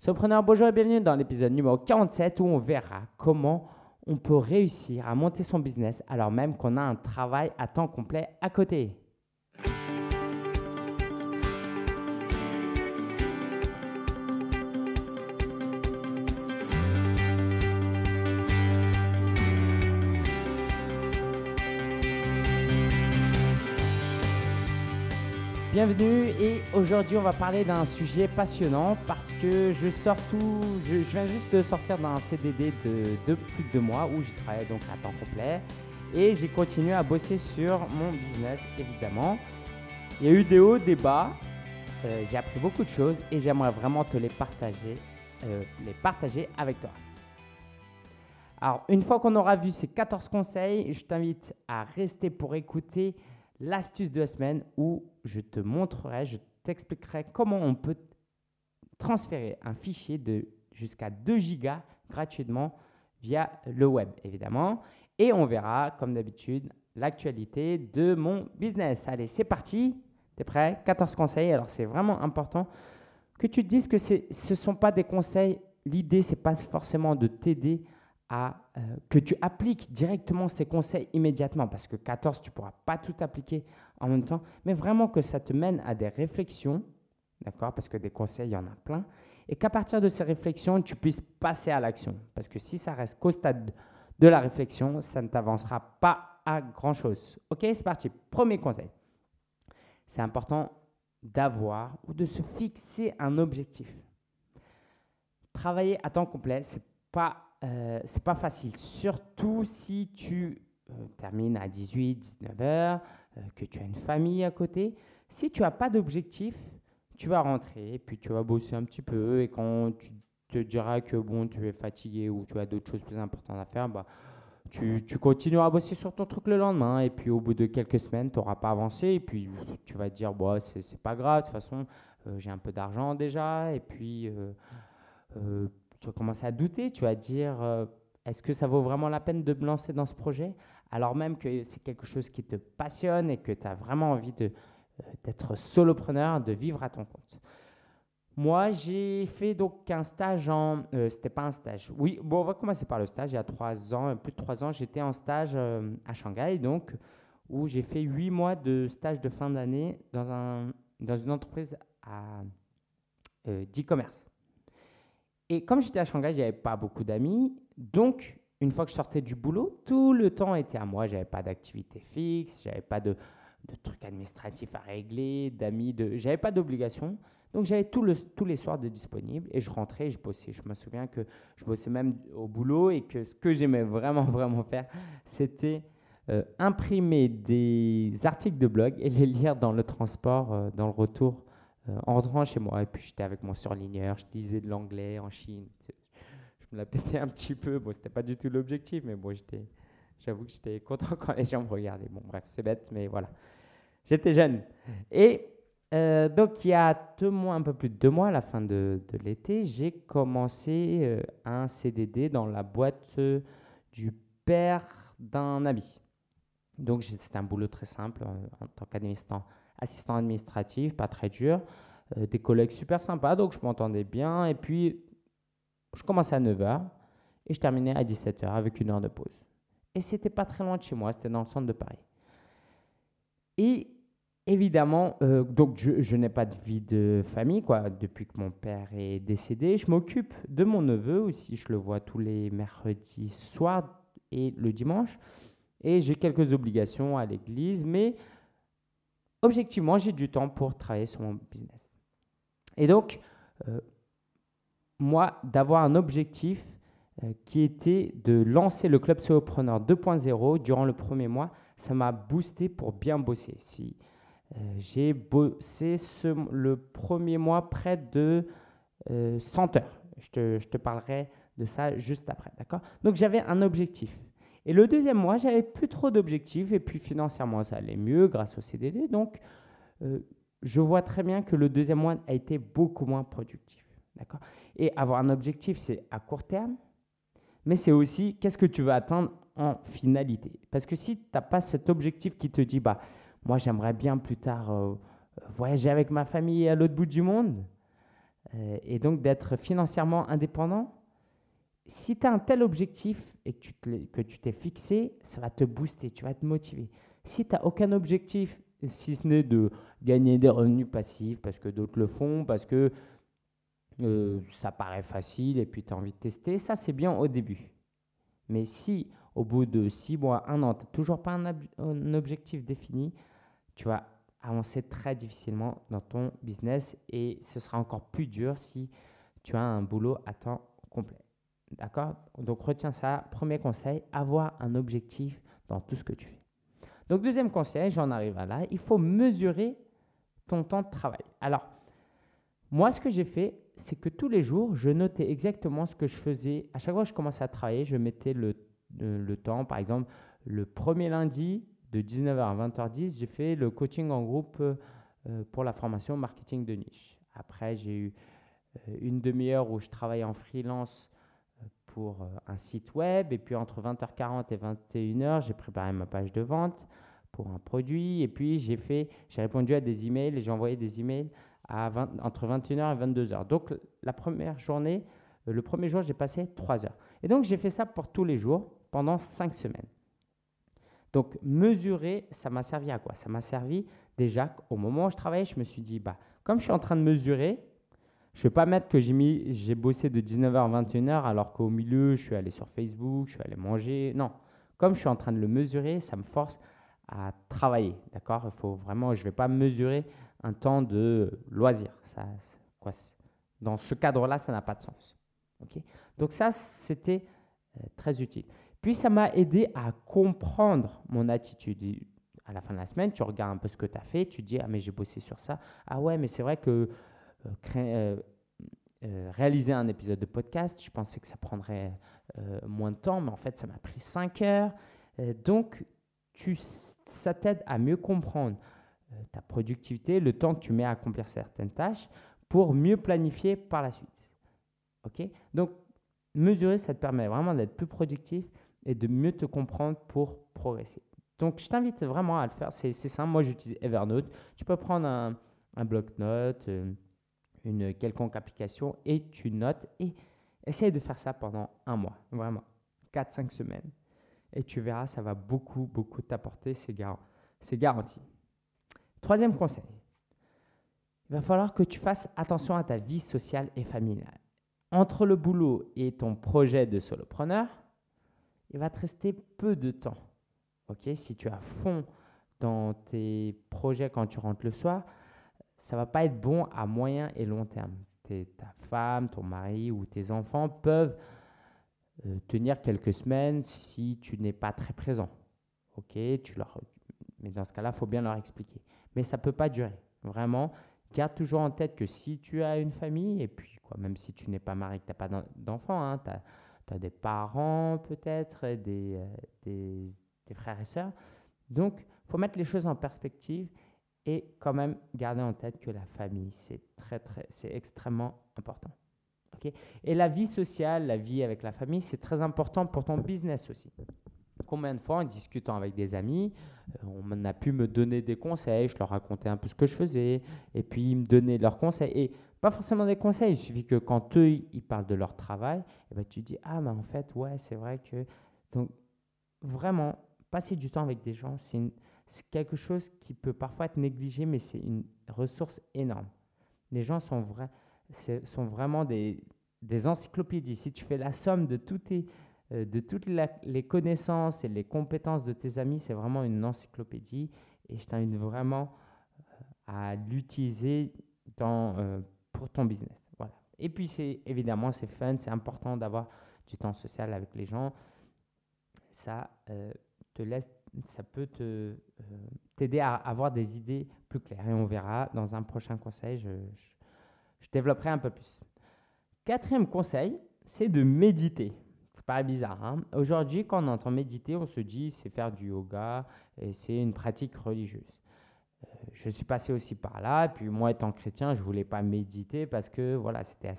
Surpreneur, bonjour et bienvenue dans l'épisode numéro 47 où on verra comment on peut réussir à monter son business alors même qu'on a un travail à temps complet à côté. Bienvenue et aujourd'hui on va parler d'un sujet passionnant parce que je sors tout, je, viens juste de sortir d'un CDD de, plus de deux mois où je travaillais donc à temps complet et j'ai continué à bosser sur mon business évidemment. Il y a eu des hauts, des bas, euh, j'ai appris beaucoup de choses et j'aimerais vraiment te les partager, euh, les partager avec toi. Alors une fois qu'on aura vu ces 14 conseils, je t'invite à rester pour écouter l'astuce de la semaine où je te montrerai, je t'expliquerai comment on peut transférer un fichier de jusqu'à 2 gigas gratuitement via le web, évidemment. Et on verra, comme d'habitude, l'actualité de mon business. Allez, c'est parti. Tu es prêt? 14 conseils. Alors, c'est vraiment important que tu te dises que ce ne sont pas des conseils. L'idée, c'est pas forcément de t'aider à euh, que tu appliques directement ces conseils immédiatement, parce que 14, tu ne pourras pas tout appliquer en même temps, mais vraiment que ça te mène à des réflexions, d'accord? Parce que des conseils, il y en a plein, et qu'à partir de ces réflexions, tu puisses passer à l'action. Parce que si ça reste qu'au stade de la réflexion, ça ne t'avancera pas à grand-chose. Ok, c'est parti. Premier conseil. C'est important d'avoir ou de se fixer un objectif. Travailler à temps complet, c'est pas euh, pas facile, surtout si tu euh, termines à 18, 19 heures, euh, que tu as une famille à côté. Si tu n'as pas d'objectif, tu vas rentrer, puis tu vas bosser un petit peu, et quand tu te diras que bon, tu es fatigué ou tu as d'autres choses plus importantes à faire, bah, tu, continueras à bosser sur ton truc le lendemain, et puis au bout de quelques semaines, tu n'auras pas avancé, et puis tu vas te dire, bon, c'est pas grave, de toute façon, j'ai un peu d'argent déjà, et puis tu vas commencer à douter, tu vas dire euh, est-ce que ça vaut vraiment la peine de me lancer dans ce projet? Alors même que c'est quelque chose qui te passionne et que tu as vraiment envie de, euh, d'être solopreneur, de vivre à ton compte. Moi, j'ai fait donc un stage en. Euh, c'était pas un stage. Oui, bon, on va commencer par le stage. Il y a trois ans, plus de trois ans, j'étais en stage à Shanghai, donc, où j'ai fait huit mois de stage de fin d'année dans, un, dans une entreprise d'e-commerce. Et comme j'étais à Shanghai, j'avais pas beaucoup d'amis. Donc, une fois que je sortais du boulot, tout le temps était à moi. J'avais pas d'activité fixe, j'avais pas de, de, trucs administratifs à régler, d'amis, de, j'avais pas d'obligations. Donc, j'avais tout le, tous les soirs de disponible et je rentrais, je bossais. Je me souviens que je bossais même au boulot et que ce que j'aimais vraiment, vraiment faire, c'était euh, imprimer des articles de blog et les lire dans le transport, euh, dans le retour euh, en rentrant chez moi. Et puis j'étais avec mon surligneur, je disais de l'anglais en Chine. Je me la pétais un petit peu. Bon, c'était pas du tout l'objectif, mais bon, j'étais, j'avoue que j'étais content quand les gens me regardaient. Bon, bref, c'est bête, mais voilà. J'étais jeune. Et euh, donc, il y a deux mois, un peu plus de deux mois, à la fin de, l'été, j'ai commencé euh, un CDD dans la boîte du père d'un ami. Donc, c'était un boulot très simple en tant qu'administrateur assistant administratif, pas très dur, euh, des collègues super sympas, donc je m'entendais bien. Et puis, je commençais à 9h et je terminais à 17h avec une heure de pause. Et c'était pas très loin de chez moi, c'était dans le centre de Paris. Et évidemment, euh, donc je, n'ai pas de vie de famille, quoi, depuis que mon père est décédé. Je m'occupe de mon neveu aussi, je le vois tous les mercredis soirs et le dimanche. Et j'ai quelques obligations à l'église, mais objectivement, j'ai du temps pour travailler sur mon business. Et donc, euh, moi, d'avoir un objectif qui était de lancer le Club Solopreneur 2.0 durant le premier mois, ça m'a boosté pour bien bosser. Si, euh, j'ai bossé le premier mois près de 100 heures. Je te, je te parlerai de ça juste après. D'accord? Donc, j'avais un objectif. Et le deuxième mois, j'avais plus trop d'objectifs et puis financièrement, ça allait mieux grâce au CDD. Donc, euh, je vois très bien que le deuxième mois a été beaucoup moins productif. D'accord? Et avoir un objectif, c'est à court terme, mais c'est aussi qu'est-ce que tu veux atteindre en finalité? Parce que si tu n'as pas cet objectif qui te dit, bah, moi j'aimerais bien plus tard euh, voyager avec ma famille à l'autre bout du monde, euh, et donc d'être financièrement indépendant, si tu as un tel objectif et que tu, que tu t'es fixé, ça va te booster, tu vas te motiver. Si tu n'as aucun objectif, si ce n'est de gagner des revenus passifs parce que d'autres le font, parce que euh, ça paraît facile et puis tu as envie de tester, ça c'est bien au début. Mais si au bout de six mois, un an, tu n'as toujours pas un, objectif défini, tu vas avancer très difficilement dans ton business et ce sera encore plus dur si tu as un boulot à temps complet. D'accord? Donc retiens ça. Premier conseil, avoir un objectif dans tout ce que tu fais. Donc deuxième conseil, j'en arrive à là, il faut mesurer ton temps de travail. Alors, moi, ce que j'ai fait, c'est que tous les jours, je notais exactement ce que je faisais. À chaque fois que je commençais à travailler, je mettais le, le, temps. Par exemple, le premier lundi de 19h à 20h10, j'ai fait le coaching en groupe euh, pour la formation marketing de niche. Après, j'ai eu euh, une demi-heure où je travaillais en freelance euh, pour un site web. Et puis entre 20h40 et 21h, j'ai préparé ma page de vente pour un produit. Et puis j'ai fait, j'ai répondu à des emails et j'ai envoyé des emails entre 21h et 22h. Donc la première journée, le premier jour, j'ai passé 3 heures. Et donc j'ai fait ça pour tous les jours pendant 5 semaines. Donc mesurer, ça m'a servi à quoi? Ça m'a servi déjà au moment où je travaillais, je me suis dit, bah, comme je suis en train de mesurer, je ne vais pas mettre que j'ai, mis, j'ai bossé de 19h à 21h alors qu'au milieu, je suis allé sur Facebook, je suis allé manger. Non, comme je suis en train de le mesurer, ça me force à travailler. D'accord? Il faut vraiment, je ne vais pas mesurer un temps de loisir. Ça, quoi, dans ce cadre-là, ça n'a pas de sens. ok? Donc ça, c'était euh, très utile. Puis ça m'a aidé à comprendre mon attitude. À la fin de la semaine, tu regardes un peu ce que tu as fait, tu dis, ah mais j'ai bossé sur ça. Ah ouais, mais c'est vrai que euh, euh, réaliser un épisode de podcast, je pensais que ça prendrait moins de temps, mais en fait, ça m'a pris 5 heures. donc, tu, ça t'aide à mieux comprendre ta productivité, le temps que tu mets à accomplir certaines tâches pour mieux planifier par la suite. Ok? Donc, mesurer, ça te permet vraiment d'être plus productif et de mieux te comprendre pour progresser. Donc, je t'invite vraiment à le faire. C'est simple. Moi, j'utilise Evernote. Tu peux prendre un, un bloc-notes, euh, une quelconque application et tu notes et essaye de faire ça pendant un mois, vraiment, 4-5 semaines et tu verras, ça va beaucoup, beaucoup t'apporter, c'est garanti. Troisième conseil, il va falloir que tu fasses attention à ta vie sociale et familiale. Entre le boulot et ton projet de solopreneur, il va te rester peu de temps. Ok, si tu as fond dans tes projets quand tu rentres le soir, ça va pas être bon à moyen et long terme. ta femme, ton mari ou tes enfants peuvent euh, tenir quelques semaines si tu n'es pas très présent. Ok, tu leur... mais dans ce cas-là, il faut bien leur expliquer. Mais ça ne peut pas durer. Vraiment, garde toujours en tête que si tu as une famille, et puis quoi, même si tu n'es pas marié, que tu n'as pas d'enfants, hein, tu as, des parents peut-être, des, euh, des, des, frères et sœurs. Donc, il faut mettre les choses en perspective et quand même garder en tête que la famille, c'est très, très, c'est extrêmement important et la vie sociale, la vie avec la famille, c'est très important pour ton business aussi. Combien de fois, en discutant avec des amis, euh, on a pu me donner des conseils, je leur racontais un peu ce que je faisais, et puis ils me donnaient leurs conseils. Et pas forcément des conseils, il suffit que quand eux, ils parlent de leur travail, et eh ben, tu dis, ah, mais en fait, ouais, c'est vrai que... Donc, vraiment, passer du temps avec des gens, c'est quelque chose qui peut parfois être négligé, mais c'est une ressource énorme. Les gens sont vrais sont vraiment des, des, encyclopédies. Si tu fais la somme de, euh, de toutes les connaissances et les compétences de tes amis, c'est vraiment une encyclopédie. Et je t'invite vraiment euh, à l'utiliser euh, pour ton business. Voilà. Et puis, c'est évidemment, c'est fun, c'est important d'avoir du temps social avec les gens. Ça te laisse, ça peut te t'aider à avoir des idées plus claires. Et on verra dans un prochain conseil. je je développerai un peu plus. Quatrième conseil, c'est de méditer. C'est pas bizarre. Hein. Aujourd'hui, quand on entend méditer, on se dit c'est faire du yoga et c'est une pratique religieuse. Euh, je suis passé aussi par là. Et puis moi, étant chrétien, je voulais pas méditer parce que voilà, c'était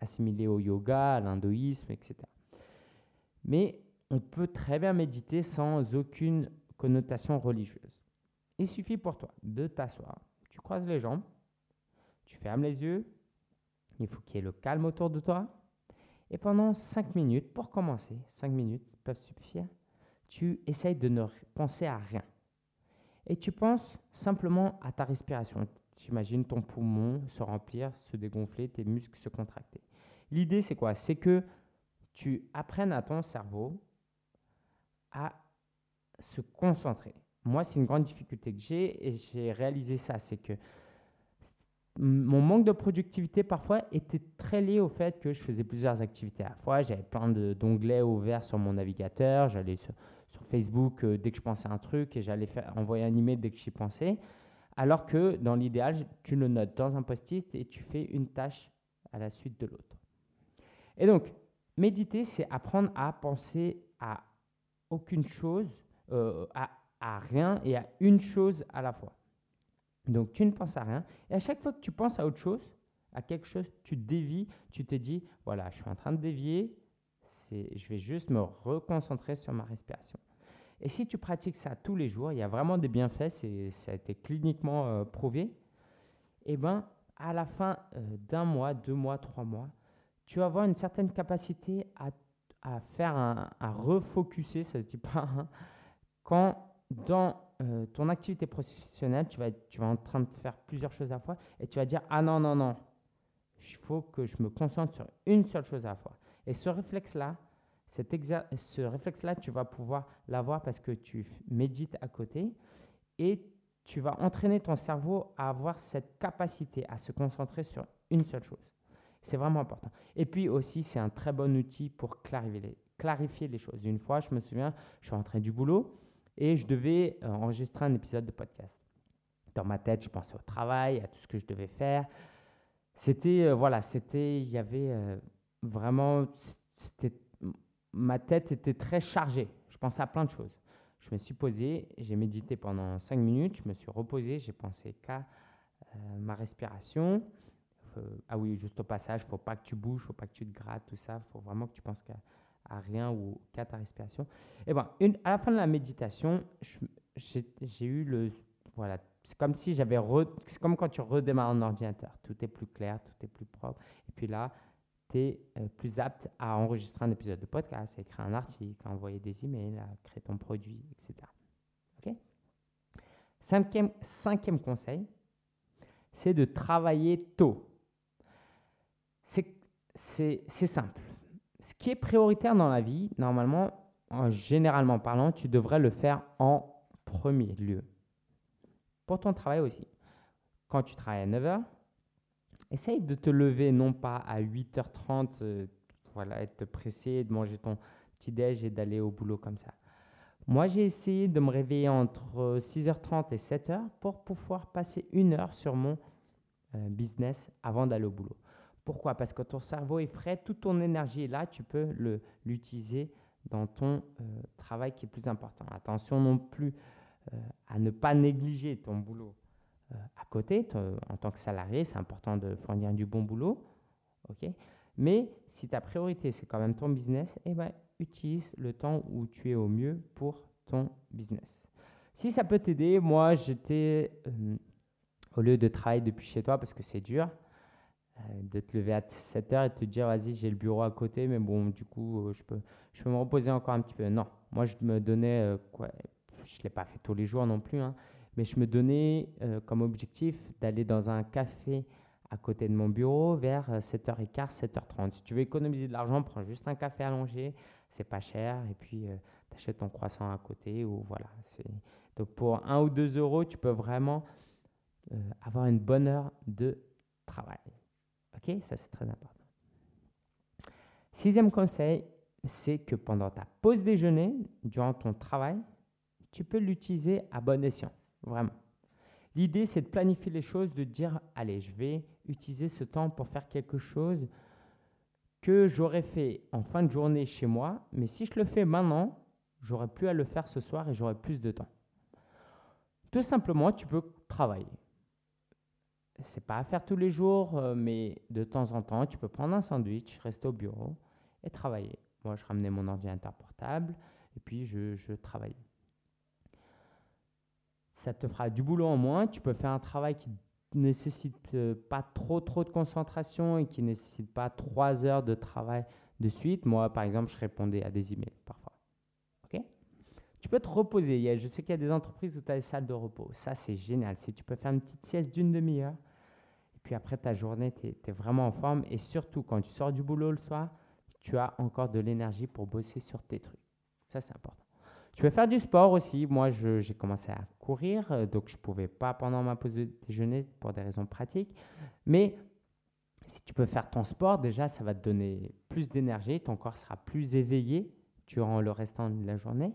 assimilé au yoga, à l'hindouisme, etc. Mais on peut très bien méditer sans aucune connotation religieuse. Il suffit pour toi de t'asseoir, tu croises les jambes, tu fermes les yeux il faut qu'il y ait le calme autour de toi. Et pendant 5 minutes, pour commencer, 5 minutes peuvent suffire, tu essayes de ne penser à rien. Et tu penses simplement à ta respiration. Tu imagines ton poumon se remplir, se dégonfler, tes muscles se contracter. L'idée, c'est quoi? C'est que tu apprennes à ton cerveau à se concentrer. Moi, c'est une grande difficulté que j'ai et j'ai réalisé ça. C'est que mon manque de productivité parfois était très lié au fait que je faisais plusieurs activités à la fois. J'avais plein d'onglets ouverts sur mon navigateur. J'allais sur, Facebook euh, dès que je pensais à un truc et j'allais envoyer un email dès que j'y pensais. Alors que dans l'idéal, tu le notes dans un post-it et tu fais une tâche à la suite de l'autre. Et donc, méditer, c'est apprendre à penser à aucune chose, euh, à, à rien et à une chose à la fois. Donc tu ne penses à rien. Et à chaque fois que tu penses à autre chose, à quelque chose, tu dévies, tu te dis, voilà, je suis en train de dévier, je vais juste me reconcentrer sur ma respiration. Et si tu pratiques ça tous les jours, il y a vraiment des bienfaits, ça a été cliniquement euh, prouvé, et eh ben, à la fin euh, d'un mois, deux mois, trois mois, tu vas avoir une certaine capacité à, faire un, à refocuser, ça se dit pas, hein, quand dans euh, ton activité professionnelle, tu vas, tu vas en train de faire plusieurs choses à la fois et tu vas dire Ah non, non, non, il faut que je me concentre sur une seule chose à la fois. Et ce réflexe-là, ce réflexe-là, tu vas pouvoir l'avoir parce que tu médites à côté et tu vas entraîner ton cerveau à avoir cette capacité à se concentrer sur une seule chose. C'est vraiment important. Et puis aussi, c'est un très bon outil pour clarifier clarifier les choses. Une fois, je me souviens, je suis rentré du boulot et je devais euh, enregistrer un épisode de podcast. Dans ma tête, je pensais au travail, à tout ce que je devais faire. C'était, euh, voilà, c'était, il y avait euh, vraiment, ma tête était très chargée. Je pensais à plein de choses. Je me suis posé, j'ai médité pendant cinq minutes, je me suis reposé, j'ai pensé qu'à ma respiration. ah oui, juste au passage, il ne faut pas que tu bouges, il ne faut pas que tu te grattes, tout ça. Il faut vraiment que tu penses qu'à à rien ou qu'à ta respiration. Et bon, une, à la fin de la méditation, j'ai eu le. Voilà, c'est comme si j'avais. C'est comme quand tu redémarres un ordinateur. Tout est plus clair, tout est plus propre. Et puis là, tu es euh, plus apte à enregistrer un épisode de podcast, à écrire un article, à envoyer des emails, à créer ton produit, etc. OK? Cinquième conseil, c'est de travailler tôt. C'est simple ce qui est prioritaire dans la vie, normalement, généralement parlant, tu devrais le faire en premier lieu. Pour ton travail aussi. Quand tu travailles à 9h, essaye de te lever non pas à 8h30, euh, voilà, être pressé, de manger ton petit déj et d'aller au boulot comme ça. Moi, j'ai essayé de me réveiller entre 6h30 et 7h pour pouvoir passer une heure sur mon euh, business avant d'aller au boulot. Pourquoi? Parce que ton cerveau est frais, toute ton énergie est là, tu peux l'utiliser dans ton euh, travail qui est plus important. Attention non plus euh, à ne pas négliger ton boulot euh, à côté. en tant que salarié, c'est important de fournir du bon boulot. ok? Mais si ta priorité, c'est quand même ton business, eh ben, utilise le temps où tu es au mieux pour ton business. Si ça peut t'aider, moi, j'étais, au lieu de travailler depuis chez toi, parce que c'est dur, de te lever à 7 heures et te dire vas-y j'ai le bureau à côté mais bon du coup euh, je peux je peux me reposer encore un petit peu. Non. Moi je me donnais euh, quoi je l'ai pas fait tous les jours non plus hein, mais je me donnais comme objectif d'aller dans un café à côté de mon bureau vers 7h15 7h30 si tu veux économiser de l'argent prends juste un café allongé c'est pas cher et puis tu achètes ton croissant à côté ou voilà c'est donc pour 1 ou 2 euros tu peux vraiment avoir une bonne heure de travail Ok, ça c'est très important. Sixième conseil, c'est que pendant ta pause déjeuner, durant ton travail, tu peux l'utiliser à bon escient, vraiment. L'idée, c'est de planifier les choses, de dire, allez, je vais utiliser ce temps pour faire quelque chose que j'aurais fait en fin de journée chez moi, mais si je le fais maintenant, j'aurais plus à le faire ce soir et j'aurai plus de temps. Tout simplement, tu peux travailler c'est pas à faire tous les jours, euh, mais de temps en temps, tu peux prendre un sandwich, rester au bureau et travailler. Moi, je ramenais mon ordinateur portable et puis je, je travaillais. Ça te fera du boulot en moins. Tu peux faire un travail qui nécessite euh, pas trop trop de concentration et qui ne nécessite pas trois heures de travail de suite. Moi, par exemple, je répondais à des emails parfois. Ok? Tu peux te reposer. je sais qu'il y a des entreprises où tu as des salles de repos. Ça, c'est génial. Si tu peux faire une petite sieste d'une demi-heure, puis après ta journée, tu es, vraiment en forme. Et surtout, quand tu sors du boulot le soir, tu as encore de l'énergie pour bosser sur tes trucs. Ça, c'est important. Tu peux faire du sport aussi. Moi, j'ai commencé à courir, euh, donc je ne pouvais pas pendant ma pause de déjeuner pour des raisons pratiques. Mais si tu peux faire ton sport, déjà, ça va te donner plus d'énergie, ton corps sera plus éveillé durant le restant de la journée.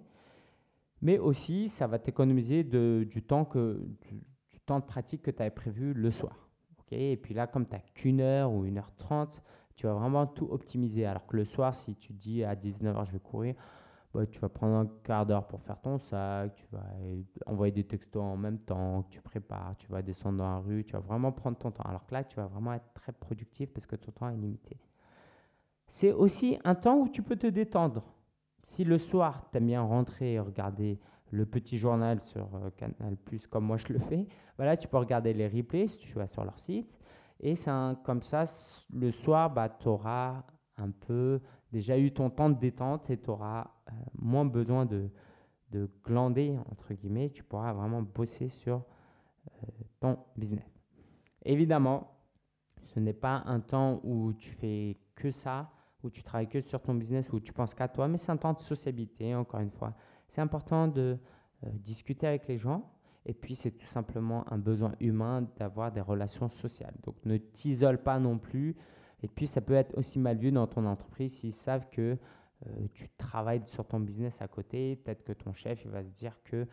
Mais aussi, ça va t'économiser du, temps que, du, temps de pratique que tu avais prévu le soir. Et puis là, comme tu n'as qu'une heure ou une heure trente, tu vas vraiment tout optimiser. Alors que le soir, si tu dis à 19h, je vais courir, bah, tu vas prendre un quart d'heure pour faire ton sac, tu vas envoyer des textos en même temps, que tu prépares, tu vas descendre dans la rue, tu vas vraiment prendre ton temps. Alors que là, tu vas vraiment être très productif parce que ton temps est limité. C'est aussi un temps où tu peux te détendre. Si le soir, tu aimes bien rentrer et regarder le petit journal sur euh, Canal Plus comme moi je le fais, voilà, tu peux regarder les replays si tu vas sur leur site. Et comme ça, le soir, bah, tu auras un peu déjà eu ton temps de détente et tu auras euh, moins besoin de, de, glander, entre guillemets. Tu pourras vraiment bosser sur euh, ton business. Évidemment, ce n'est pas un temps où tu fais que ça, où tu travailles que sur ton business, où tu penses qu'à toi, mais c'est un temps de sociabilité, encore une fois. C'est important de euh, discuter avec les gens. Et puis, c'est tout simplement un besoin humain d'avoir des relations sociales. Donc, ne t'isole pas non plus. Et puis, ça peut être aussi mal vu dans ton entreprise s'ils savent que euh, tu travailles sur ton business à côté. Peut-être que ton chef il va se dire que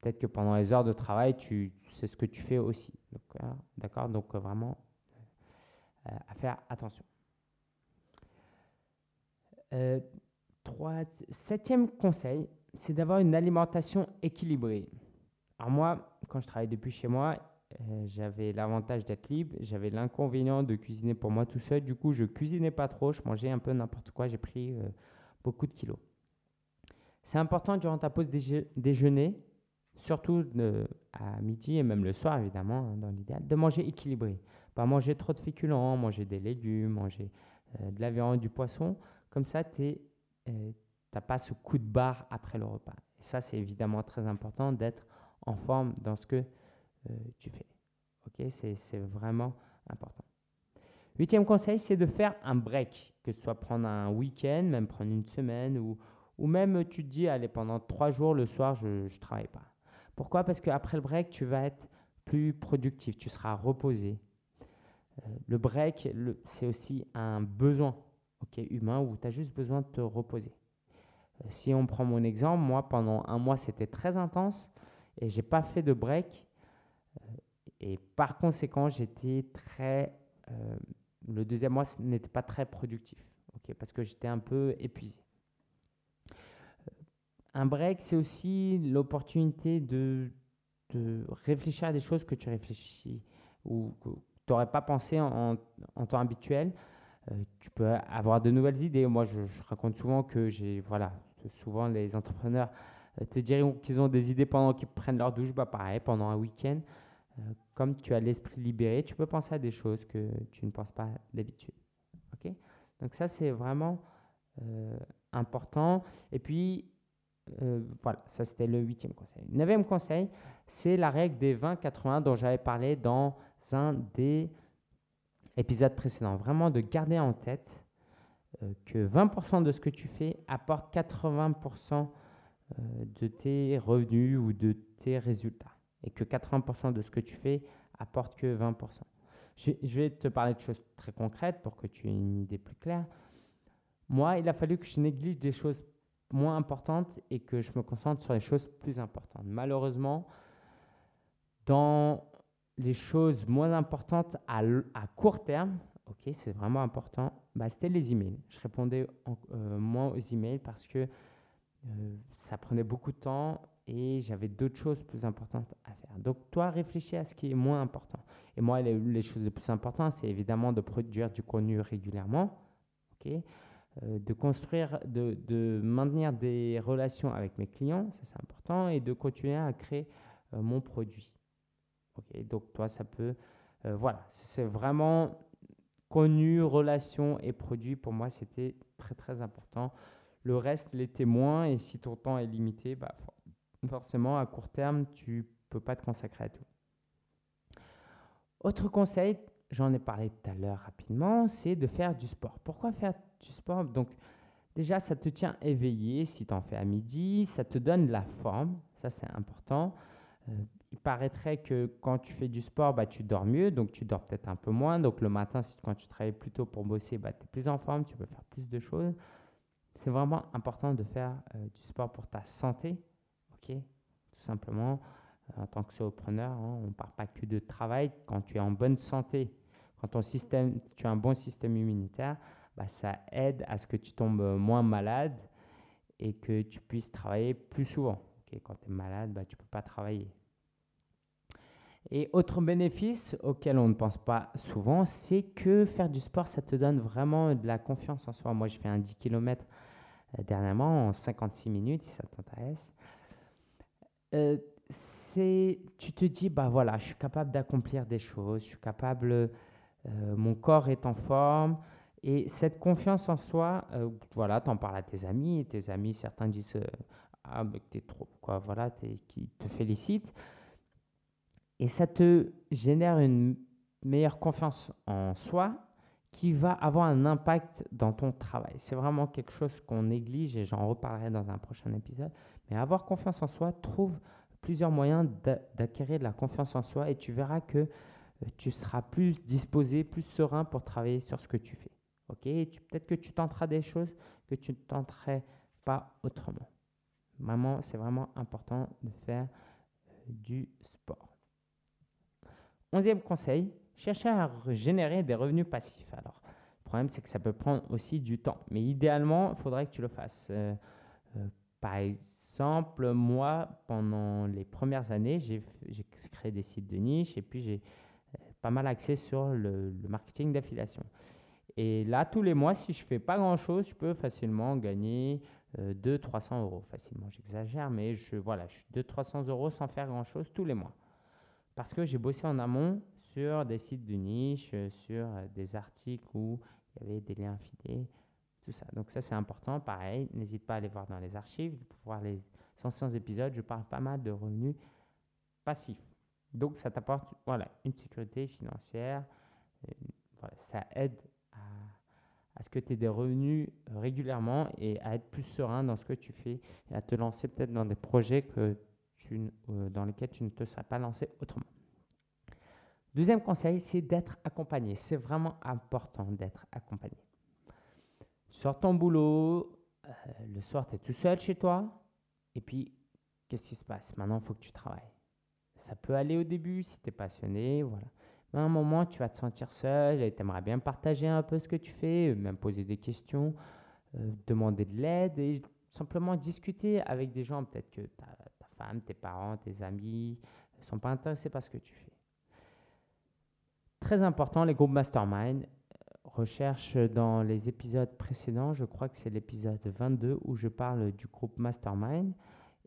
peut-être que pendant les heures de travail, tu, c'est ce que tu fais aussi. D'accord? Donc, euh, vraiment, à faire attention. trois, septième conseil, c'est d'avoir une alimentation équilibrée. Alors moi, quand je travaille depuis chez moi, euh, j'avais l'avantage d'être libre, j'avais l'inconvénient de cuisiner pour moi tout seul. Du coup, je cuisinais pas trop, je mangeais un peu n'importe quoi, j'ai pris euh, beaucoup de kilos. C'est important durant ta pause déjeuner, surtout à midi et même le soir évidemment, hein, dans l'idéal, de manger équilibré. Pas manger trop de féculents, manger des légumes, manger euh, de la viande, du poisson. Comme ça, tu n'as pas ce coup de barre après le repas. Et ça, c'est évidemment très important d'être en forme dans ce que euh, tu fais. Ok, c'est vraiment important. Huitième conseil, c'est de faire un break, que ce soit prendre un week-end, même prendre une semaine, ou, même tu te dis, allez, pendant trois jours, le soir, je ne travaille pas. Pourquoi? Parce qu'après le break, tu vas être plus productif, tu seras reposé. Euh, le break, c'est aussi un besoin humain où tu as juste besoin de te reposer. Euh, si on prend mon exemple, moi, pendant un mois, c'était très intense et j'ai pas fait de break. Et par conséquent, j'étais très. Euh, le deuxième mois n'était pas très productif, parce que j'étais un peu épuisé. Euh, un break, c'est aussi l'opportunité de, réfléchir à des choses que tu réfléchis ou que tu n'aurais pas pensé en, en temps habituel. Euh, tu peux avoir de nouvelles idées. Moi, je, raconte souvent que j'ai, voilà, souvent les entrepreneurs te diront qu'ils ont des idées pendant qu'ils prennent leur douche. Bah, pareil, pendant un week-end, euh, comme tu as l'esprit libéré, tu peux penser à des choses que tu ne penses pas d'habitude. Ok? Donc ça, c'est vraiment euh, important. Et puis, euh, voilà, ça c'était le huitième conseil. Neuvième conseil, c'est la règle des 20-80 dont j'avais parlé dans un des épisodes précédents. Vraiment de garder en tête que 20% de ce que tu fais apporte 80% de tes revenus ou de tes résultats et que 80% de ce que tu fais apporte que 20%. Je, vais te parler de choses très concrètes pour que tu aies une idée plus claire. Moi, il a fallu que je néglige des choses moins importantes et que je me concentre sur les choses plus importantes. Malheureusement, dans les choses moins importantes à, court terme, ok, c'est vraiment important, bah, c'était les emails. Je répondais euh, moins aux emails parce que euh, ça prenait beaucoup de temps et j'avais d'autres choses plus importantes à faire. Donc, toi, réfléchis à ce qui est moins important. Et moi, les, choses les plus importantes, c'est évidemment de produire du contenu régulièrement, ok euh, de construire, de, de, maintenir des relations avec mes clients, ça c'est important, et de continuer à créer mon produit. Donc, toi, ça peut voilà, c'est vraiment connu, relation et produit. Pour moi, c'était très très important. Le reste l'était moins et si ton temps est limité, bah, forcément à court terme, tu peux pas te consacrer à tout. Autre conseil, j'en ai parlé tout à l'heure rapidement, c'est de faire du sport. Pourquoi faire du sport? Donc déjà, ça te tient éveillé si tu en fais à midi, ça te donne la forme, ça c'est important. Euh, paraîtrait que quand tu fais du sport, bah, tu dors mieux, donc tu dors peut-être un peu moins. Donc le matin, quand tu travailles plus tôt pour bosser, bah, tu es plus en forme, tu peux faire plus de choses. C'est vraiment important de faire euh, du sport pour ta santé, ok? Tout simplement, euh, en tant que solopreneur, hein, on ne parle pas que de travail. Quand tu es en bonne santé, quand ton système, tu as un bon système immunitaire, bah, ça aide à ce que tu tombes moins malade et que tu puisses travailler plus souvent. Quand tu es malade, bah, tu ne peux pas travailler. Et autre bénéfice auquel on ne pense pas souvent, c'est que faire du sport, ça te donne vraiment de la confiance en soi. Moi, j'ai fait un 10 km euh, dernièrement en 56 minutes, si ça t'intéresse. Euh, tu te dis, bah voilà, je suis capable d'accomplir des choses, je suis capable, euh, mon corps est en forme. Et cette confiance en soi, voilà, tu en parles à tes amis, tes amis, certains disent, ah, mais t'es trop, quoi, voilà, qui te félicitent. Et ça te génère une meilleure confiance en soi qui va avoir un impact dans ton travail. C'est vraiment quelque chose qu'on néglige et j'en reparlerai dans un prochain épisode. Mais avoir confiance en soi trouve plusieurs moyens d'acquérir de la confiance en soi et tu verras que euh, tu seras plus disposé, plus serein pour travailler sur ce que tu fais. Peut-être que tu tenteras des choses que tu ne tenterais pas autrement. Vraiment, c'est vraiment important de faire euh, du. Onzième conseil, chercher à générer des revenus passifs. Alors, le problème, c'est que ça peut prendre aussi du temps. Mais idéalement, il faudrait que tu le fasses. Euh, euh, par exemple, moi, pendant les premières années, j'ai créé des sites de niche et puis j'ai euh, pas mal axé sur le, marketing d'affiliation. Et là, tous les mois, si je fais pas grand-chose, je peux facilement gagner 200-300 euros. Facilement, j'exagère, mais je, voilà, je suis 200-300 euros sans faire grand-chose tous les mois parce que j'ai bossé en amont sur des sites de niche, euh, sur euh, des articles où il y avait des liens affiliés, tout ça. Donc ça c'est important. Pareil, n'hésite pas à aller voir dans les archives pour voir les anciens épisodes. Je parle pas mal de revenus passifs. Donc ça t'apporte voilà, une sécurité financière. ça aide à, ce que tu aies des revenus régulièrement et à être plus serein dans ce que tu fais et à te lancer peut-être dans des projets que euh, dans lesquels tu ne te serais pas lancé autrement. Deuxième conseil, c'est d'être accompagné. C'est vraiment important d'être accompagné. Sors ton boulot, euh, le soir, tu es tout seul chez toi, et puis, qu'est-ce qui se passe? Maintenant, il faut que tu travailles. Ça peut aller au début si tu es passionné, voilà. Mais à un moment, tu vas te sentir seul et tu aimerais bien partager un peu ce que tu fais, même poser des questions, euh, demander de l'aide et simplement discuter avec des gens. Peut-être que tu as femme, tes parents, tes amis ne sont pas intéressés par ce que tu fais. Très important, les groupes mastermind. Euh, recherche dans les épisodes précédents, je crois que c'est l'épisode 22 où je parle du groupe mastermind.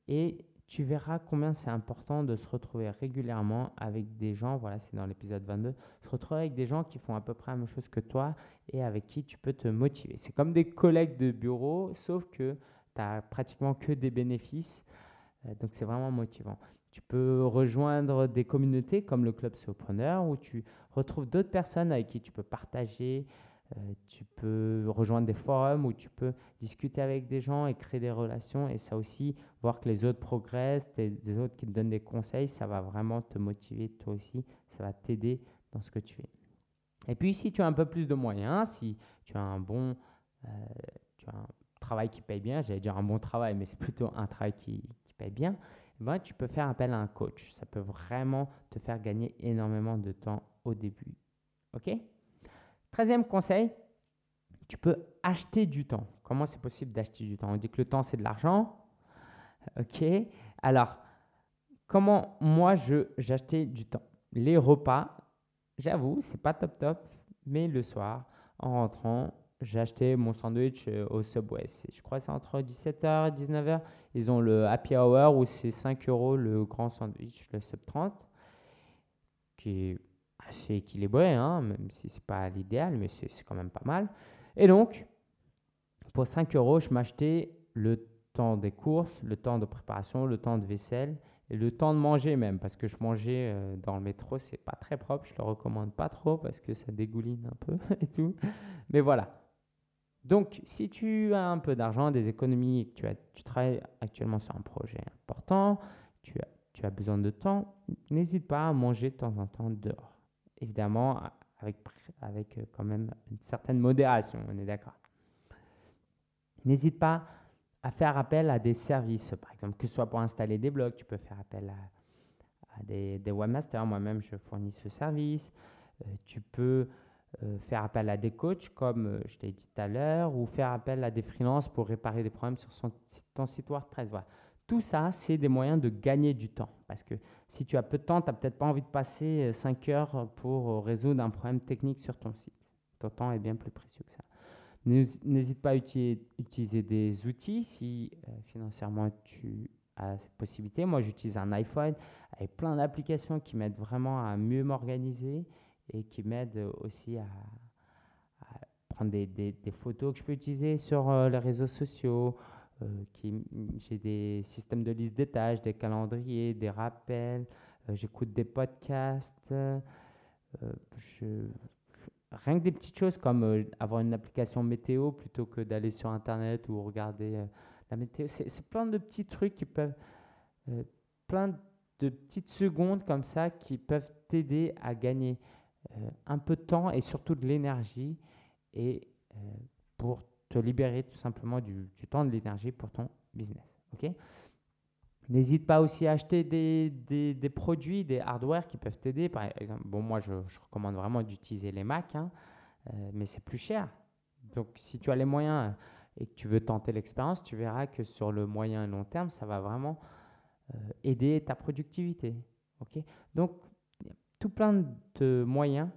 Et tu verras combien c'est important de se retrouver régulièrement avec des gens, voilà, c'est dans l'épisode 22, se retrouver avec des gens qui font à peu près la même chose que toi et avec qui tu peux te motiver. C'est comme des collègues de bureau, sauf que tu n'as pratiquement que des bénéfices euh, donc c'est vraiment motivant. Tu peux rejoindre des communautés comme le Club Sopreneur où tu retrouves d'autres personnes avec qui tu peux partager. Euh, tu peux rejoindre des forums où tu peux discuter avec des gens et créer des relations. Et ça aussi, voir que les autres progressent, des autres qui te donnent des conseils, ça va vraiment te motiver toi aussi. Ça va t'aider dans ce que tu fais. Et puis, si tu as un peu plus de moyens, si tu as un bon, euh, tu as un travail qui paye bien, j'allais dire un bon travail, mais c'est plutôt un travail qui, paye bien, eh ben, tu peux faire appel à un coach. Ça peut vraiment te faire gagner énormément de temps au début. OK? Treizième conseil, tu peux acheter du temps. Comment c'est possible d'acheter du temps? On dit que le temps, c'est de l'argent. OK? Alors, comment moi, je j'achetais du temps? Les repas, j'avoue, c'est pas top top, mais le soir, en rentrant, acheté mon sandwich euh, au Subway. Je crois que c'est entre 17h et 19h. Ils ont le happy hour où c'est 5 euros le grand sandwich, le sub 30, qui est assez équilibré, hein, même si c'est pas l'idéal, mais c'est quand même pas mal. Et donc, pour 5 euros, je m'achetais le temps des courses, le temps de préparation, le temps de vaisselle et le temps de manger même, parce que je mangeais euh, dans le métro, c'est pas très propre, je le recommande pas trop parce que ça dégouline un peu et tout. Mais voilà. Donc, si tu as un peu d'argent, des économies, que tu, travailles actuellement sur un projet important, tu as, tu as besoin de temps, n'hésite pas à manger de temps en temps dehors. Évidemment, avec, avec euh, quand même une certaine modération, on est d'accord. N'hésite pas à faire appel à des services, par exemple, que ce soit pour installer des blogs, tu peux faire appel à, des, webmasters. Moi-même, je fournis ce service. Euh, tu peux euh, faire appel à des coachs, comme euh, je t'ai dit tout à l'heure, ou faire appel à des freelances pour réparer des problèmes sur son, ton site WordPress. Voilà. Tout ça, c'est des moyens de gagner du temps. Parce que si tu as peu de temps, tu n'as peut-être pas envie de passer 5 heures pour résoudre un problème technique sur ton site. Ton temps est bien plus précieux que ça. N'hésite pas à utiliser des outils si euh, financièrement tu as cette possibilité. Moi, j'utilise un iPhone avec plein d'applications qui m'aident vraiment à mieux m'organiser et qui m'aident aussi à, prendre des, photos que je peux utiliser sur euh, les réseaux sociaux. Euh, j'ai des systèmes de liste des tâches, des calendriers, des rappels. J'écoute des podcasts. rien que des petites choses comme euh, avoir une application météo plutôt que d'aller sur Internet ou regarder euh, la météo. C'est plein de petits trucs qui peuvent, euh, plein de petites secondes comme ça qui peuvent t'aider à gagner un peu de temps et surtout de l'énergie et pour te libérer tout simplement du, temps de l'énergie pour ton business. ok? N'hésite pas aussi à acheter des, des, produits, des hardware qui peuvent t'aider. Par exemple, bon, moi, je, recommande vraiment d'utiliser les Mac, hein, euh, mais c'est plus cher. Donc, si tu as les moyens et que tu veux tenter l'expérience, tu verras que sur le moyen et long terme, ça va vraiment euh, aider ta productivité. ok? Donc, plein de moyens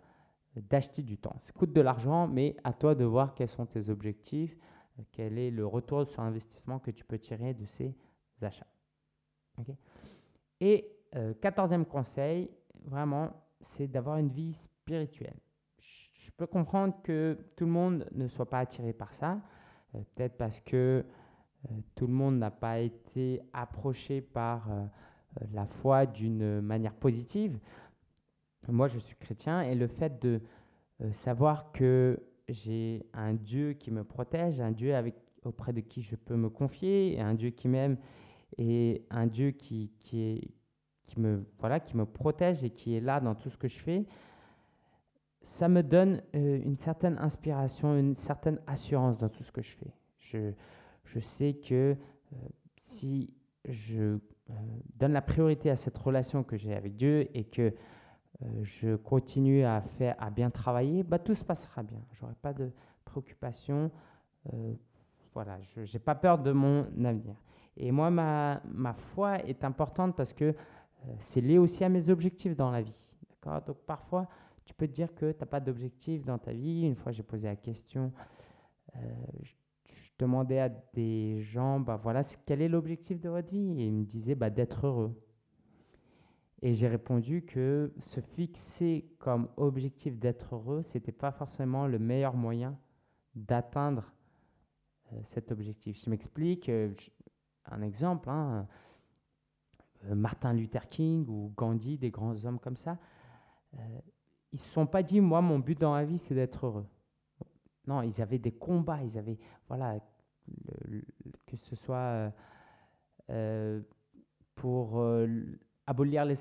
d'acheter du temps. Ça coûte de l'argent, mais à toi de voir quels sont tes objectifs, quel est le retour sur investissement que tu peux tirer de ces achats. Et euh, quatorzième conseil, vraiment, c'est d'avoir une vie spirituelle. Je, peux comprendre que tout le monde ne soit pas attiré par ça, euh, peut-être parce que euh, tout le monde n'a pas été approché par la foi d'une manière positive. Moi, je suis chrétien et le fait de savoir que j'ai un Dieu qui me protège, un Dieu auprès de qui je peux me confier, un Dieu qui m'aime et un Dieu qui, qui, me, voilà, qui me protège et qui est là dans tout ce que je fais, ça me donne euh, une certaine inspiration, une certaine assurance dans tout ce que je fais. Je, je sais que euh, si je euh, donne la priorité à cette relation que j'ai avec Dieu et que je continue à, faire, à bien travailler, bah, tout se passera bien. Je n'aurai pas de préoccupation. voilà, je n'ai pas peur de mon avenir. Et moi, ma, ma foi est importante parce que euh, c'est lié aussi à mes objectifs dans la vie. Donc parfois, tu peux te dire que tu n'as pas d'objectif dans ta vie. Une fois, j'ai posé la question, euh, je, demandais à des gens, bah voilà, quel est l'objectif de votre vie? Et ils me disaient bah, d'être heureux. Et j'ai répondu que se fixer comme objectif d'être heureux, ce n'était pas forcément le meilleur moyen d'atteindre euh, cet objectif. Je m'explique, un exemple, hein, euh, Martin Luther King ou Gandhi, des grands hommes comme ça, euh, ils ne se sont pas dit, moi, mon but dans la vie, c'est d'être heureux. Non, ils avaient des combats, ils avaient, voilà, que ce soit euh, pour abolir les,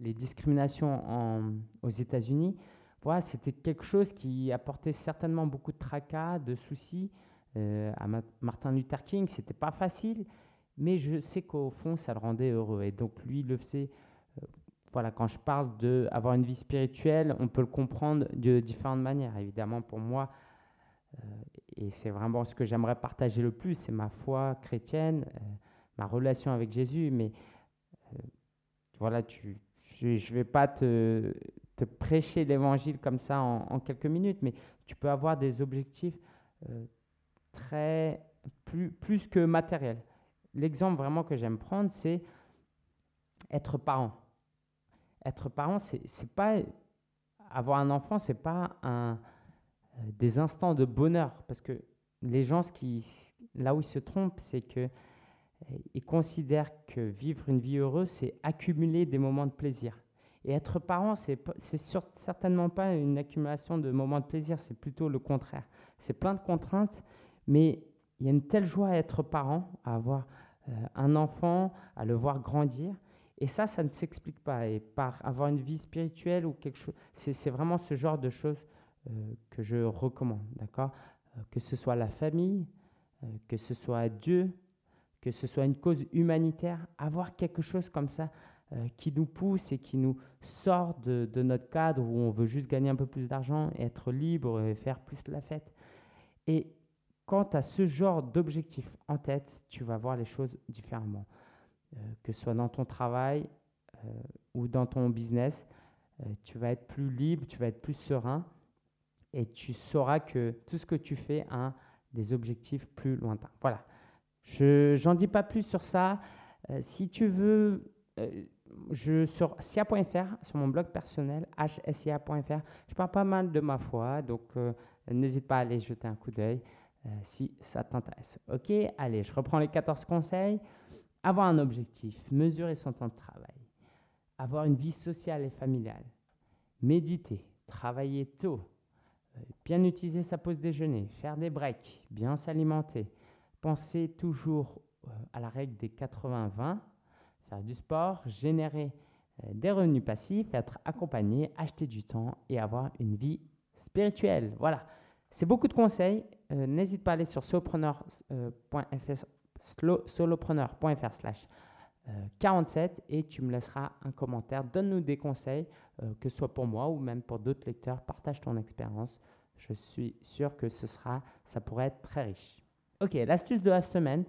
les discriminations aux États-Unis, voilà, c'était quelque chose qui apportait certainement beaucoup de tracas, de soucis euh, à Martin Luther King, c'était pas facile, mais je sais qu'au fond, ça le rendait heureux. Et donc, lui, le faisait. Euh, voilà, quand je parle d'avoir une vie spirituelle, on peut le comprendre de différentes manières. Évidemment, pour moi, euh, et c'est vraiment ce que j'aimerais partager le plus, c'est ma foi chrétienne, ma relation avec Jésus. Mais voilà, je ne vais pas te, prêcher l'évangile comme ça en, quelques minutes, mais tu peux avoir des objectifs très plus, que matériel. L'exemple vraiment que j'aime prendre, c'est être parent. être parent, c'est pas avoir un enfant, c'est pas un, des instants de bonheur, parce que les gens, là où ils se trompent, c'est que ils considèrent que vivre une vie heureuse, c'est accumuler des moments de plaisir. Et être parent, c'est certainement pas une accumulation de moments de plaisir, c'est plutôt le contraire. C'est plein de contraintes, mais il y a une telle joie à être parent, à avoir euh, un enfant, à le voir grandir. Et ça, ça ne s'explique pas. Et par avoir une vie spirituelle ou quelque chose, c'est vraiment ce genre de choses euh, que je recommande, d'accord? Euh, Que ce soit la famille, que ce soit Dieu, que ce soit une cause humanitaire, avoir quelque chose comme ça qui nous pousse et qui nous sort de, notre cadre où on veut juste gagner un peu plus d'argent, être libre et faire plus la fête. Et quand tu as ce genre d'objectif en tête, tu vas voir les choses différemment. Euh, que ce soit dans ton travail euh, ou dans ton business, euh, tu vas être plus libre, tu vas être plus serein et tu sauras que tout ce que tu fais a des objectifs plus lointains. Voilà. Je n'en dis pas plus sur ça. si tu veux, je, sur sia.fr, sur mon blog personnel, hsia.fr, je parle pas mal de ma foi, donc n'hésite pas à aller jeter un coup d'œil. Euh, si ça t'intéresse. Ok, allez, je reprends les 14 conseils. Avoir un objectif, mesurer son temps de travail, avoir une vie sociale et familiale, méditer, travailler tôt, euh, bien utiliser sa pause déjeuner, faire des breaks, bien s'alimenter, penser toujours euh, à la règle des 80-20, faire du sport, générer des revenus passifs, être accompagné, acheter du temps et avoir une vie spirituelle. Voilà, c'est beaucoup de conseils euh, n'hésite pas à aller sur solopreneur.fr slash 47 et tu me laisseras un commentaire. Donne-nous des conseils, euh, que ce soit pour moi ou même pour d'autres lecteurs. Partage ton expérience. Je suis sûr que ce sera, ça pourrait être très riche. Ok, l'astuce de la semaine,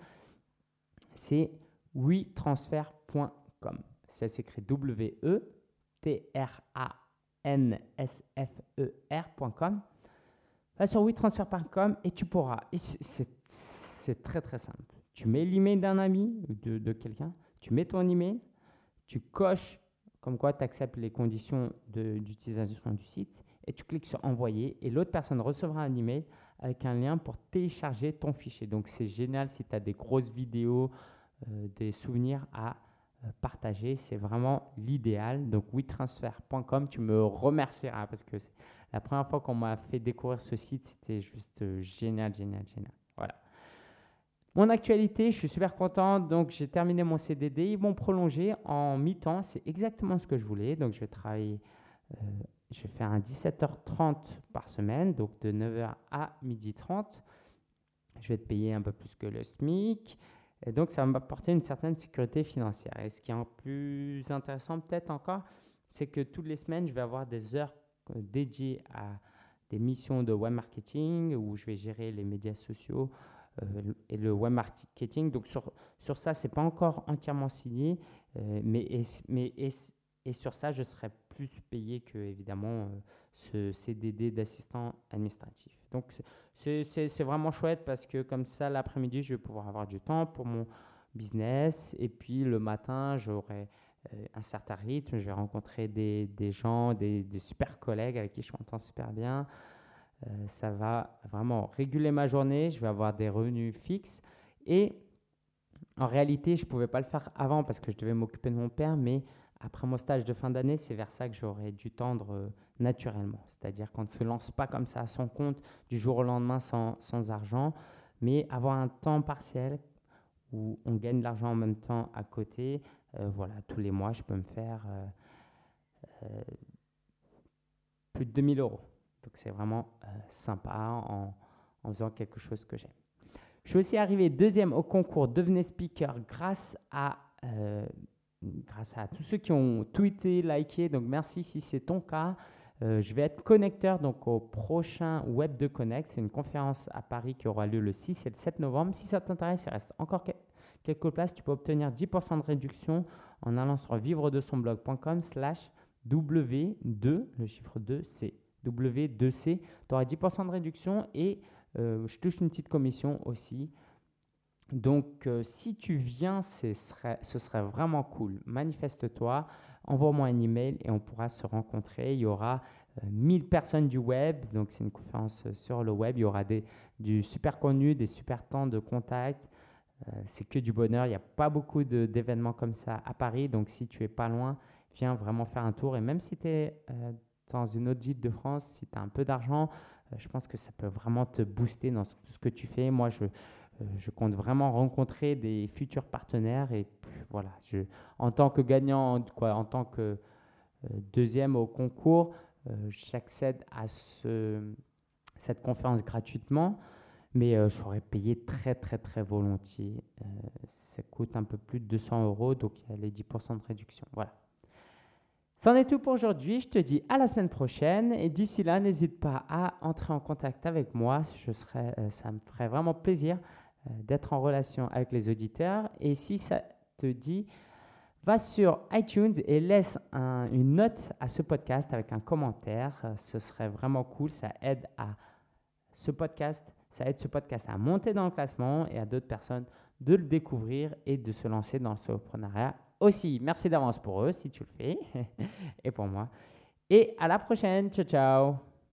c'est WeTransfer.com. Ça s'écrit W-E-T-R-A-N-S-F-E-R.com. Va sur WeTransfer.com et tu pourras. C'est très très simple. Tu mets l'email d'un ami ou de, de quelqu'un, tu mets ton email, tu coches comme quoi tu acceptes les conditions d'utilisation du site et tu cliques sur envoyer et l'autre personne recevra un email avec un lien pour télécharger ton fichier. Donc c'est génial si tu as des grosses vidéos, euh, des souvenirs à euh, partager. C'est vraiment l'idéal. Donc WeTransfer.com, tu me remercieras parce que la première fois qu'on m'a fait découvrir ce site, c'était juste euh, génial, génial, génial. Voilà. Mon actualité, je suis super content. Donc, j'ai terminé mon CDD. Ils vont prolonger en mi-temps. C'est exactement ce que je voulais. Donc, je vais travailler, euh, je vais faire un 17h30 par semaine, donc de 9h à 12h30. Je vais te payer un peu plus que le SMIC. Et donc, ça va m'apporter une certaine sécurité financière. Et ce qui est plus intéressant, peut-être encore, c'est que toutes les semaines, je vais avoir des heures dédié à des missions de web marketing où je vais gérer les médias sociaux euh, et le web marketing. Donc sur, sur ça, ce n'est pas encore entièrement signé, euh, mais, mais et, sur ça, je serai plus payé que évidemment euh, ce CDD d'assistant administratif. Donc c'est vraiment chouette parce que comme ça, l'après-midi, je vais pouvoir avoir du temps pour mon business et puis le matin, j'aurai euh, un certain rythme, je vais rencontrer des, gens, des, des, super collègues avec qui je m'entends super bien. Euh, ça va vraiment réguler ma journée, je vais avoir des revenus fixes. Et en réalité, je ne pouvais pas le faire avant parce que je devais m'occuper de mon père, mais après mon stage de fin d'année, c'est vers ça que j'aurais dû tendre euh, naturellement. C'est-à-dire qu'on ne se lance pas comme ça à son compte du jour au lendemain sans, sans argent, mais avoir un temps partiel où on gagne de l'argent en même temps à côté, euh, voilà, tous les mois, je peux me faire euh, plus de 2000 euros. Donc c'est vraiment sympa en, en, faisant quelque chose que j'aime. Je suis aussi arrivé deuxième au concours Devenez Speaker grâce à, grâce à tous ceux qui ont tweeté, liké. Donc merci si c'est ton cas. je vais être connecteur donc au prochain Web de Connect. C'est une conférence à Paris qui aura lieu le 6 et le 7 novembre. Si ça t'intéresse, il reste encore quelques places, tu peux obtenir 10% de réduction en allant sur vivre de son blog.com slash W2, le chiffre 2, C. W2C, tu auras 10% de réduction et euh, je touche une petite commission aussi. Donc, euh, si tu viens, ce serait, vraiment cool. Manifeste-toi. envoie-moi un email et on pourra se rencontrer. Il y aura 1000 personnes du web, donc c'est une conférence sur le web. Il y aura des, du super contenu, des super temps de contact. c'est que du bonheur. Il n'y a pas beaucoup d'événements comme ça à Paris, donc si tu es pas loin, viens vraiment faire un tour. Et même si tu es dans une autre ville de France, si tu as un peu d'argent, euh, je pense que ça peut vraiment te booster dans tout ce que tu fais. Moi, je, euh, je compte vraiment rencontrer des futurs partenaires et voilà, en tant que gagnant, en tant que euh, deuxième au concours, j'accède à ce, cette conférence gratuitement, mais je j'aurais payé très très très volontiers. ça coûte un peu plus de 200 euros, donc il y a les 10% de réduction. Voilà. C'en est tout pour aujourd'hui. Je te dis à la semaine prochaine. Et d'ici là, n'hésite pas à entrer en contact avec moi. Je serais, euh, ça me ferait vraiment plaisir euh, d'être en relation avec les auditeurs. Et si ça te dit, va sur iTunes et laisse une note à ce podcast avec un commentaire. Euh, ce serait vraiment cool. Ça aide à ce podcast. Ça aide ce podcast à monter dans le classement et à d'autres personnes de le découvrir et de se lancer dans le soloprenariat aussi. Merci d'avance pour eux si tu le fais et pour moi. Et à la prochaine. Ciao, ciao.